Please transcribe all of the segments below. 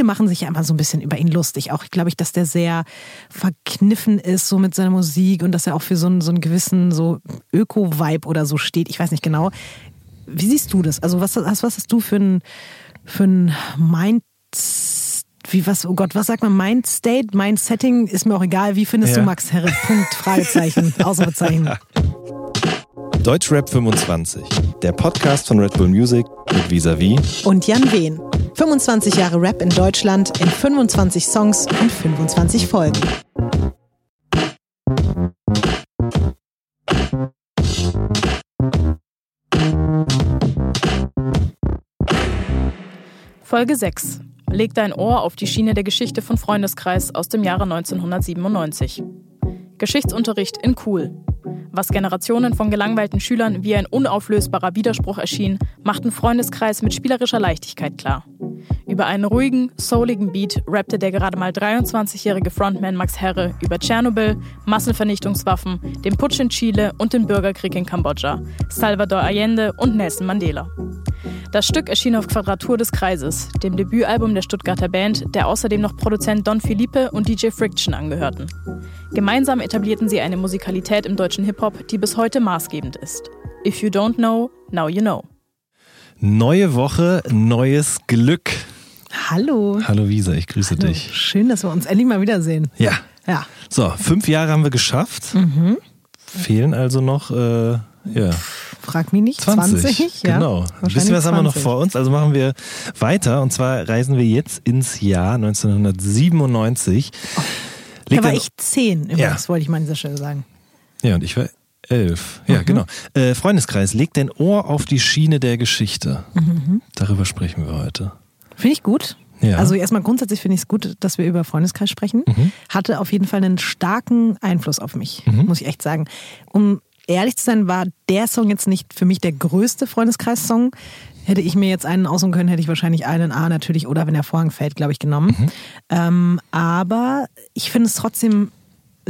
viele machen sich ja immer so ein bisschen über ihn lustig. Auch glaube ich, dass der sehr verkniffen ist, so mit seiner Musik und dass er auch für so einen, so einen gewissen so Öko-Vibe oder so steht. Ich weiß nicht genau. Wie siehst du das? Also was, was hast du für ein, für ein Mind wie was, oh Gott, was sagt man? Mind State, Mind Setting ist mir auch egal. Wie findest ja. du Max Herre? Punkt, Fragezeichen, Ausrufezeichen. Deutschrap 25, der Podcast von Red Bull Music mit Visavi und Jan Wehn. 25 Jahre Rap in Deutschland in 25 Songs und 25 Folgen. Folge 6. Leg dein Ohr auf die Schiene der Geschichte von Freundeskreis aus dem Jahre 1997. Geschichtsunterricht in Cool. Was Generationen von gelangweilten Schülern wie ein unauflösbarer Widerspruch erschien, machten Freundeskreis mit spielerischer Leichtigkeit klar. Über einen ruhigen, souligen Beat rappte der gerade mal 23-jährige Frontman Max Herre über Tschernobyl, Massenvernichtungswaffen, den Putsch in Chile und den Bürgerkrieg in Kambodscha, Salvador Allende und Nelson Mandela. Das Stück erschien auf Quadratur des Kreises, dem Debütalbum der Stuttgarter Band, der außerdem noch Produzent Don Felipe und DJ Friction angehörten. Gemeinsam etablierten sie eine Musikalität im deutschen Hip-Hop, die bis heute maßgebend ist. If you don't know, now you know. Neue Woche, neues Glück. Hallo. Hallo Visa, ich grüße Hallo. dich. Schön, dass wir uns endlich mal wiedersehen. Ja. Ja. So, fünf Jahre haben wir geschafft. Mhm. Fehlen also noch äh, ja. Frag mich nicht. 20, 20 ja. Genau. Ein bisschen was haben wir noch vor uns. Also machen wir weiter. Und zwar reisen wir jetzt ins Jahr 1997. Oh, da war ich zehn, übrigens, ja. wollte ich mal an dieser Stelle sagen. Ja, und ich war elf. Ja, mhm. genau. Äh, Freundeskreis, leg dein Ohr auf die Schiene der Geschichte. Mhm. Darüber sprechen wir heute. Finde ich gut. Ja. Also erstmal grundsätzlich finde ich es gut, dass wir über Freundeskreis sprechen. Mhm. Hatte auf jeden Fall einen starken Einfluss auf mich, mhm. muss ich echt sagen. Um ehrlich zu sein, war der Song jetzt nicht für mich der größte Freundeskreis-Song. Hätte ich mir jetzt einen aussuchen können, hätte ich wahrscheinlich einen A natürlich oder wenn der Vorhang fällt, glaube ich, genommen. Mhm. Ähm, aber ich finde es trotzdem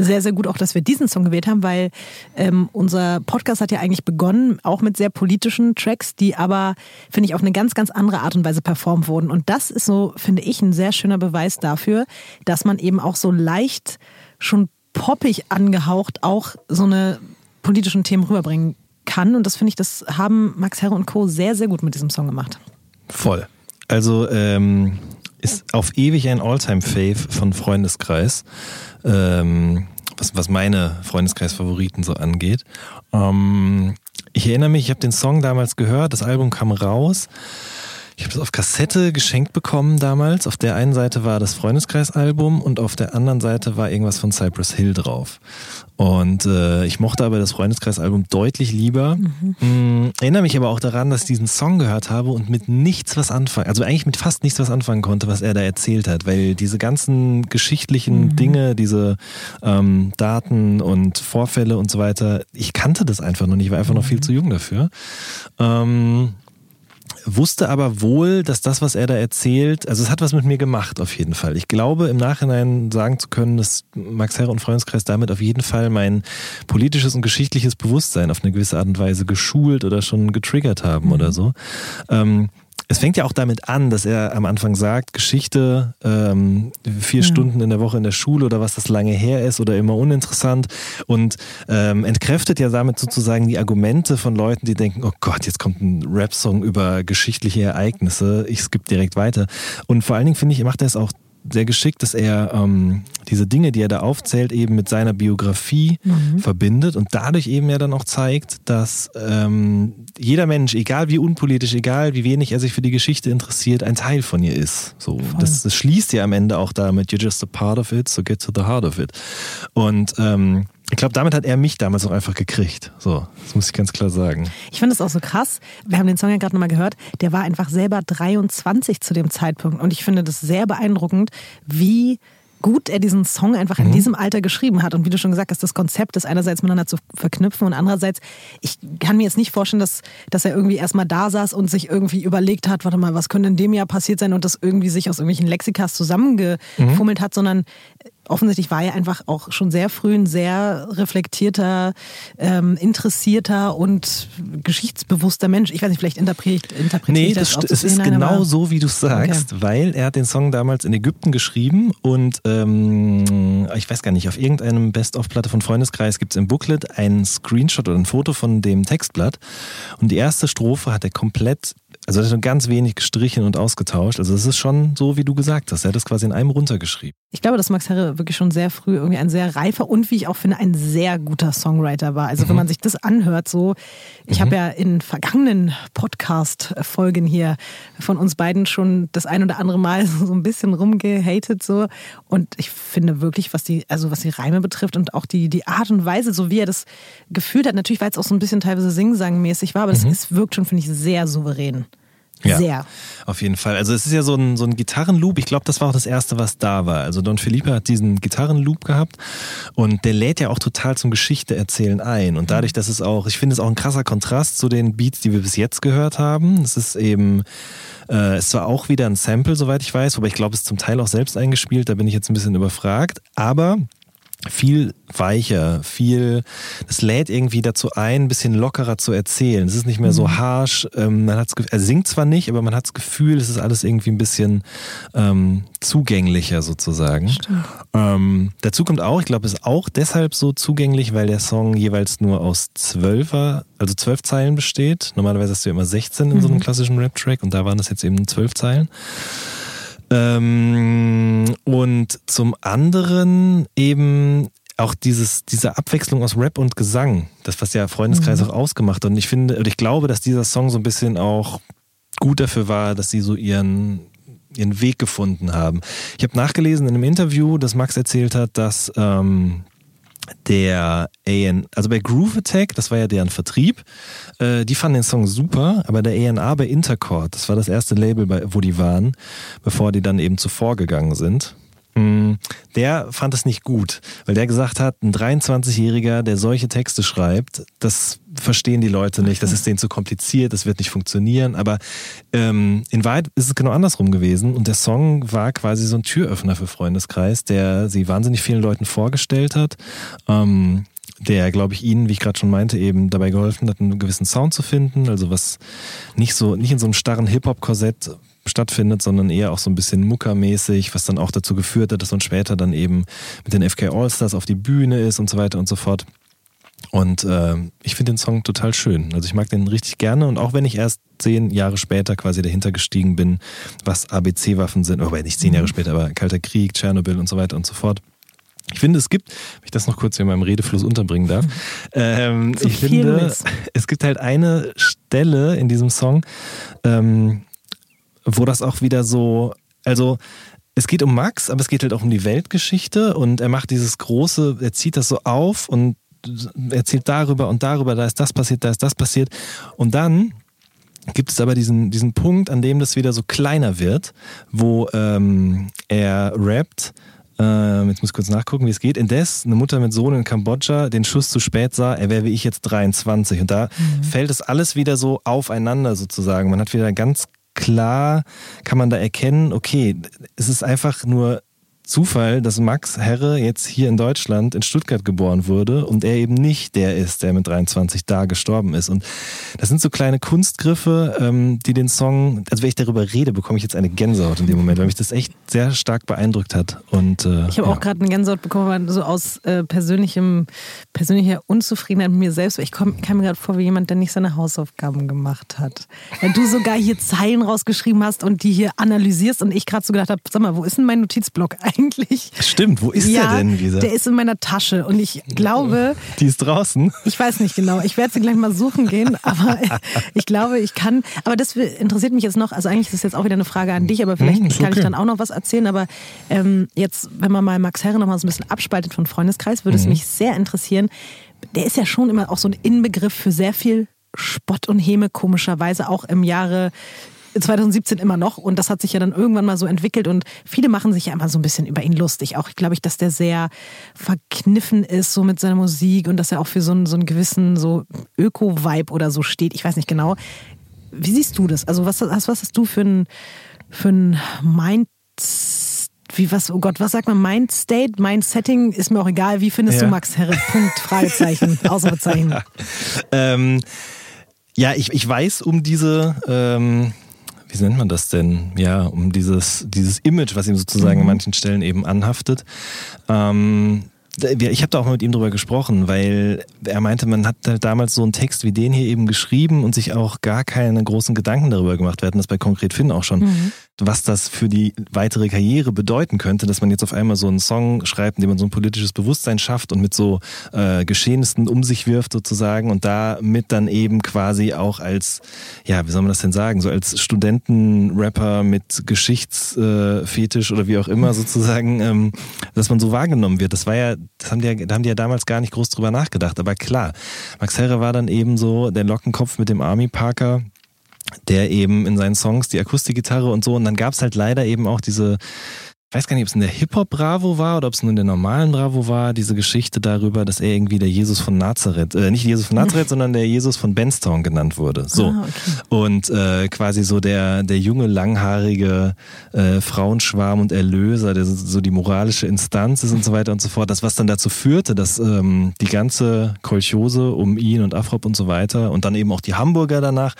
sehr, sehr gut auch, dass wir diesen Song gewählt haben, weil ähm, unser Podcast hat ja eigentlich begonnen, auch mit sehr politischen Tracks, die aber, finde ich, auf eine ganz, ganz andere Art und Weise performt wurden. Und das ist so, finde ich, ein sehr schöner Beweis dafür, dass man eben auch so leicht schon poppig angehaucht auch so eine politischen Themen rüberbringen kann. Und das finde ich, das haben Max Herre und Co. sehr, sehr gut mit diesem Song gemacht. Voll. Also ähm, ist auf ewig ein Alltime-Fave von Freundeskreis, ähm, was, was meine Freundeskreis-Favoriten so angeht. Ähm, ich erinnere mich, ich habe den Song damals gehört, das Album kam raus. Ich habe das auf Kassette geschenkt bekommen damals. Auf der einen Seite war das Freundeskreisalbum und auf der anderen Seite war irgendwas von Cypress Hill drauf. Und äh, ich mochte aber das Freundeskreisalbum deutlich lieber. Mhm. Mm, erinnere mich aber auch daran, dass ich diesen Song gehört habe und mit nichts was anfangen, also eigentlich mit fast nichts was anfangen konnte, was er da erzählt hat, weil diese ganzen geschichtlichen mhm. Dinge, diese ähm, Daten und Vorfälle und so weiter, ich kannte das einfach noch nicht, ich war einfach noch viel mhm. zu jung dafür. Ähm, wusste aber wohl, dass das, was er da erzählt, also es hat was mit mir gemacht auf jeden Fall. Ich glaube im Nachhinein sagen zu können, dass Max Herre und Freundeskreis damit auf jeden Fall mein politisches und geschichtliches Bewusstsein auf eine gewisse Art und Weise geschult oder schon getriggert haben mhm. oder so. Ähm, es fängt ja auch damit an, dass er am Anfang sagt, Geschichte, ähm, vier ja. Stunden in der Woche in der Schule oder was das lange her ist oder immer uninteressant und ähm, entkräftet ja damit sozusagen die Argumente von Leuten, die denken, oh Gott, jetzt kommt ein Rap-Song über geschichtliche Ereignisse, ich skippe direkt weiter. Und vor allen Dingen finde ich, macht er es auch sehr geschickt, dass er ähm, diese Dinge, die er da aufzählt, eben mit seiner Biografie mhm. verbindet und dadurch eben ja dann auch zeigt, dass ähm, jeder Mensch, egal wie unpolitisch, egal wie wenig er sich für die Geschichte interessiert, ein Teil von ihr ist. So, das, das, schließt ja am Ende auch damit, you're just a part of it, so get to the heart of it. Und ähm, ich glaube, damit hat er mich damals auch einfach gekriegt. So, das muss ich ganz klar sagen. Ich finde es auch so krass. Wir haben den Song ja gerade nochmal gehört. Der war einfach selber 23 zu dem Zeitpunkt. Und ich finde das sehr beeindruckend, wie gut er diesen Song einfach in mhm. diesem Alter geschrieben hat. Und wie du schon gesagt hast, das Konzept ist einerseits miteinander zu verknüpfen und andererseits, ich kann mir jetzt nicht vorstellen, dass, dass er irgendwie erstmal da saß und sich irgendwie überlegt hat, warte mal, was könnte in dem Jahr passiert sein und das irgendwie sich aus irgendwelchen Lexikas zusammengefummelt mhm. hat, sondern offensichtlich war er einfach auch schon sehr früh ein sehr reflektierter, ähm, interessierter und geschichtsbewusster Mensch. Ich weiß nicht, vielleicht interpretiert interpretiert Nee, das, das es ist genau so, wie du sagst, okay. weil er hat den Song damals in Ägypten geschrieben und ähm, ich weiß gar nicht, auf irgendeinem Best-of-Platte von Freundeskreis gibt es im Booklet ein Screenshot oder ein Foto von dem Textblatt und die erste Strophe hat er komplett also er hat ganz wenig gestrichen und ausgetauscht. Also es ist schon so, wie du gesagt hast. Er hat das quasi in einem runtergeschrieben. Ich glaube, dass Max Herre wirklich schon sehr früh irgendwie ein sehr reifer und wie ich auch finde, ein sehr guter Songwriter war. Also mhm. wenn man sich das anhört, so, ich mhm. habe ja in vergangenen Podcast-Folgen hier von uns beiden schon das ein oder andere Mal so ein bisschen rumgehatet so. Und ich finde wirklich, was die, also was die Reime betrifft und auch die, die Art und Weise, so wie er das gefühlt hat, natürlich, weil es auch so ein bisschen teilweise Singsangmäßig war, aber das mhm. ist, wirkt schon, finde ich, sehr souverän. Ja, Sehr. Auf jeden Fall. Also es ist ja so ein, so ein Gitarrenloop. Ich glaube, das war auch das Erste, was da war. Also Don Felipe hat diesen Gitarrenloop gehabt und der lädt ja auch total zum Geschichte erzählen ein. Und dadurch, dass es auch, ich finde es auch ein krasser Kontrast zu den Beats, die wir bis jetzt gehört haben. Es ist eben, äh, es war auch wieder ein Sample, soweit ich weiß, wobei ich glaube, es ist zum Teil auch selbst eingespielt. Da bin ich jetzt ein bisschen überfragt. Aber viel weicher, viel, das lädt irgendwie dazu ein, ein bisschen lockerer zu erzählen. Es ist nicht mehr so mhm. harsh. Ähm, man hat's, er singt zwar nicht, aber man hat das Gefühl, es ist alles irgendwie ein bisschen ähm, zugänglicher sozusagen. Ähm, dazu kommt auch, ich glaube, es ist auch deshalb so zugänglich, weil der Song jeweils nur aus zwölfer, also zwölf Zeilen besteht. Normalerweise hast du ja immer 16 in mhm. so einem mhm. klassischen Rap-Track und da waren das jetzt eben zwölf Zeilen. Ähm, und zum anderen eben auch dieses, diese Abwechslung aus Rap und Gesang, das was ja Freundeskreis mhm. auch ausgemacht hat. Und ich finde, und ich glaube, dass dieser Song so ein bisschen auch gut dafür war, dass sie so ihren, ihren Weg gefunden haben. Ich habe nachgelesen in einem Interview, das Max erzählt hat, dass ähm, der AN, also bei Groove Attack, das war ja deren Vertrieb, äh, die fanden den Song super, aber der ANA bei Intercord, das war das erste Label, bei, wo die waren, bevor die dann eben zuvor gegangen sind. Der fand es nicht gut, weil der gesagt hat, ein 23-Jähriger, der solche Texte schreibt, das verstehen die Leute nicht, das ist denen zu kompliziert, das wird nicht funktionieren. Aber ähm, in Wahrheit ist es genau andersrum gewesen und der Song war quasi so ein Türöffner für Freundeskreis, der sie wahnsinnig vielen Leuten vorgestellt hat. Ähm, der, glaube ich, ihnen, wie ich gerade schon meinte, eben dabei geholfen hat, einen gewissen Sound zu finden. Also was nicht so, nicht in so einem starren Hip-Hop-Korsett stattfindet, sondern eher auch so ein bisschen muckermäßig, was dann auch dazu geführt hat, dass man später dann eben mit den FK Allstars auf die Bühne ist und so weiter und so fort. Und äh, ich finde den Song total schön. Also ich mag den richtig gerne und auch wenn ich erst zehn Jahre später quasi dahinter gestiegen bin, was ABC-Waffen sind, wobei nicht zehn Jahre mhm. später, aber Kalter Krieg, Tschernobyl und so weiter und so fort. Ich finde, es gibt, wenn ich das noch kurz in meinem Redefluss unterbringen darf, ähm, ich finde, ist. es gibt halt eine Stelle in diesem Song, ähm, wo das auch wieder so, also es geht um Max, aber es geht halt auch um die Weltgeschichte und er macht dieses große, er zieht das so auf und erzählt darüber und darüber, da ist das passiert, da ist das passiert. Und dann gibt es aber diesen, diesen Punkt, an dem das wieder so kleiner wird, wo ähm, er rappt. Äh, jetzt muss ich kurz nachgucken, wie es geht. Indes eine Mutter mit Sohn in Kambodscha den Schuss zu spät sah, er wäre wie ich jetzt 23. Und da mhm. fällt es alles wieder so aufeinander sozusagen. Man hat wieder ganz klar, kann man da erkennen, okay, es ist einfach nur Zufall, dass Max Herre jetzt hier in Deutschland in Stuttgart geboren wurde und er eben nicht der ist, der mit 23 da gestorben ist. Und das sind so kleine Kunstgriffe, ähm, die den Song, also wenn ich darüber rede, bekomme ich jetzt eine Gänsehaut in dem Moment, weil mich das echt sehr stark beeindruckt hat. Und, äh, ich habe ja. auch gerade eine Gänsehaut bekommen, so aus äh, persönlichem, persönlicher Unzufriedenheit mit mir selbst. Ich komm, kam mir gerade vor wie jemand, der nicht seine Hausaufgaben gemacht hat. Wenn du sogar hier Zeilen rausgeschrieben hast und die hier analysierst und ich gerade so gedacht habe, sag mal, wo ist denn mein Notizblock eigentlich? Eigentlich. Stimmt, wo ist ja, der denn wieder? Der ist in meiner Tasche und ich glaube. Die ist draußen. Ich weiß nicht genau. Ich werde sie gleich mal suchen gehen, aber ich glaube, ich kann. Aber das interessiert mich jetzt noch. Also eigentlich ist es jetzt auch wieder eine Frage an dich, aber vielleicht hm, okay. kann ich dann auch noch was erzählen. Aber ähm, jetzt, wenn man mal Max Herre noch mal so ein bisschen abspaltet von Freundeskreis, würde mhm. es mich sehr interessieren. Der ist ja schon immer auch so ein Inbegriff für sehr viel Spott und Häme, komischerweise auch im Jahre 2017 immer noch und das hat sich ja dann irgendwann mal so entwickelt und viele machen sich ja immer so ein bisschen über ihn lustig. Auch glaube ich, dass der sehr verkniffen ist so mit seiner Musik und dass er auch für so einen, so einen gewissen so Öko-Vibe oder so steht. Ich weiß nicht genau. Wie siehst du das? Also was, was hast du für ein, für ein Mind wie was, oh Gott, was sagt man? Mind State, Mind Setting ist mir auch egal. Wie findest ja. du Max Herre? Punkt, Fragezeichen, Ausrufezeichen. ähm, ja, ich, ich weiß um diese, ähm, wie nennt man das denn? Ja, um dieses, dieses Image, was ihm sozusagen mhm. an manchen Stellen eben anhaftet. Ähm, ich habe da auch mal mit ihm drüber gesprochen, weil er meinte, man hat damals so einen Text wie den hier eben geschrieben und sich auch gar keine großen Gedanken darüber gemacht. Wir hatten das bei Konkret Finn auch schon. Mhm was das für die weitere Karriere bedeuten könnte, dass man jetzt auf einmal so einen Song schreibt, in dem man so ein politisches Bewusstsein schafft und mit so äh, Geschehnissen um sich wirft sozusagen und damit dann eben quasi auch als, ja, wie soll man das denn sagen, so als Studentenrapper mit Geschichtsfetisch äh, oder wie auch immer sozusagen, ähm, dass man so wahrgenommen wird. Das war ja, das haben die ja, da haben die ja damals gar nicht groß drüber nachgedacht. Aber klar, Max Herre war dann eben so der Lockenkopf mit dem Army Parker der eben in seinen Songs die Akustikgitarre und so. Und dann gab es halt leider eben auch diese ich weiß gar nicht, ob es in der Hip-Hop-Bravo war oder ob es nur in der normalen Bravo war, diese Geschichte darüber, dass er irgendwie der Jesus von Nazareth, äh, nicht Jesus von Nazareth, sondern der Jesus von Benstown genannt wurde. So. Ah, okay. Und äh, quasi so der, der junge, langhaarige äh, Frauenschwarm und Erlöser, der so die moralische Instanz ist und so weiter und so fort. Das, was dann dazu führte, dass ähm, die ganze Kolchose um ihn und Afrop und so weiter und dann eben auch die Hamburger danach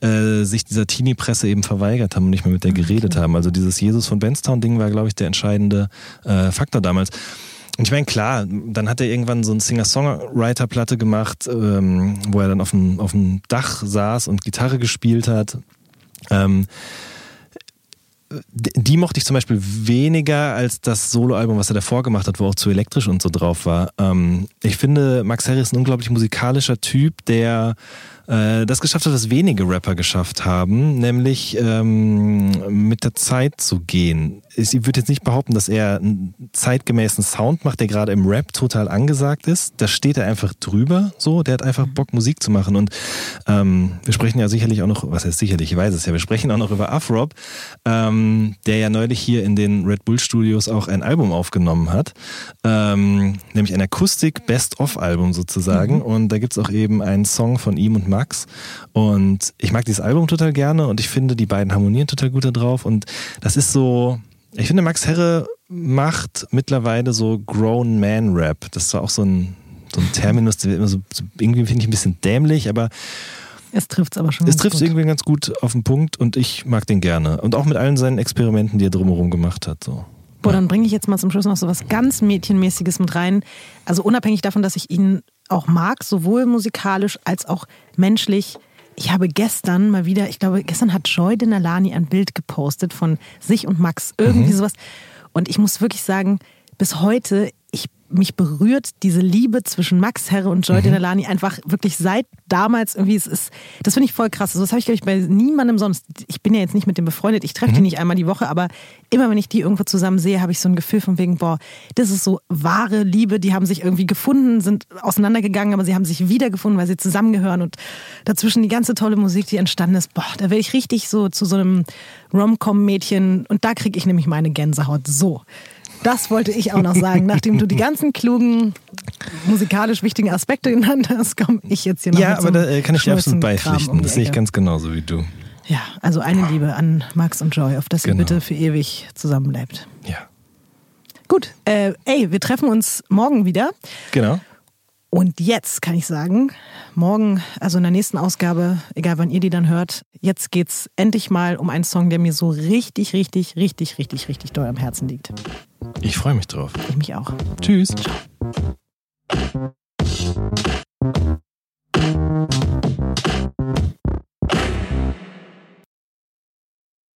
äh, sich dieser Teenie-Presse eben verweigert haben und nicht mehr mit der geredet haben. Also dieses Jesus von Benstown-Ding war, glaube ich, ich, der entscheidende äh, Faktor damals. Und ich meine, klar, dann hat er irgendwann so eine Singer-Songwriter-Platte gemacht, ähm, wo er dann auf dem, auf dem Dach saß und Gitarre gespielt hat. Ähm, die mochte ich zum Beispiel weniger als das Soloalbum, was er davor gemacht hat, wo auch zu elektrisch und so drauf war. Ähm, ich finde, Max Harris ist ein unglaublich musikalischer Typ, der äh, das geschafft hat, was wenige Rapper geschafft haben, nämlich ähm, mit der Zeit zu gehen. Ich würde jetzt nicht behaupten, dass er einen zeitgemäßen Sound macht, der gerade im Rap total angesagt ist. Da steht er einfach drüber, so. Der hat einfach mhm. Bock, Musik zu machen. Und ähm, wir sprechen ja sicherlich auch noch, was heißt sicherlich, ich weiß es ja, wir sprechen auch noch über Afrob, ähm, der ja neulich hier in den Red Bull Studios auch ein Album aufgenommen hat, ähm, nämlich ein Akustik-Best-of-Album sozusagen. Mhm. Und da gibt es auch eben einen Song von ihm und Max. Und ich mag dieses Album total gerne und ich finde, die beiden harmonieren total gut da drauf. Und das ist so, ich finde, Max Herre macht mittlerweile so Grown Man Rap. Das ist zwar auch so ein, so ein Terminus, der immer so, irgendwie finde ich ein bisschen dämlich, aber es trifft es aber schon. Es trifft es irgendwie ganz gut auf den Punkt und ich mag den gerne. Und auch mit allen seinen Experimenten, die er drumherum gemacht hat. So. Boah, dann bringe ich jetzt mal zum Schluss noch so was ganz Mädchenmäßiges mit rein. Also unabhängig davon, dass ich ihn auch mag, sowohl musikalisch als auch menschlich. Ich habe gestern mal wieder, ich glaube, gestern hat Joy Denalani ein Bild gepostet von sich und Max, irgendwie mhm. sowas. Und ich muss wirklich sagen, bis heute, mich berührt diese Liebe zwischen Max Herre und Joy mhm. Denalani einfach wirklich seit damals irgendwie. Es ist, das finde ich voll krass. Also das habe ich, glaube ich, bei niemandem sonst. Ich bin ja jetzt nicht mit dem befreundet, ich treffe mhm. die nicht einmal die Woche, aber immer wenn ich die irgendwo zusammen sehe, habe ich so ein Gefühl von wegen, boah, das ist so wahre Liebe. Die haben sich irgendwie gefunden, sind auseinandergegangen, aber sie haben sich wiedergefunden, weil sie zusammengehören und dazwischen die ganze tolle Musik, die entstanden ist. Boah, da werde ich richtig so zu so einem Rom-Com-Mädchen und da kriege ich nämlich meine Gänsehaut. So. Das wollte ich auch noch sagen. Nachdem du die ganzen klugen, musikalisch wichtigen Aspekte genannt hast, komme ich jetzt hier noch Ja, aber da äh, kann ich dir absolut beipflichten. Um das sehe ich ganz genauso wie du. Ja, also eine Liebe an Max und Joy, auf dass genau. ihr bitte für ewig zusammenbleibt. Ja. Gut, äh, ey, wir treffen uns morgen wieder. Genau. Und jetzt kann ich sagen, morgen, also in der nächsten Ausgabe, egal wann ihr die dann hört, jetzt geht's endlich mal um einen Song, der mir so richtig, richtig, richtig, richtig, richtig doll am Herzen liegt. Ich freue mich drauf. Ich mich auch. Tschüss. Ciao.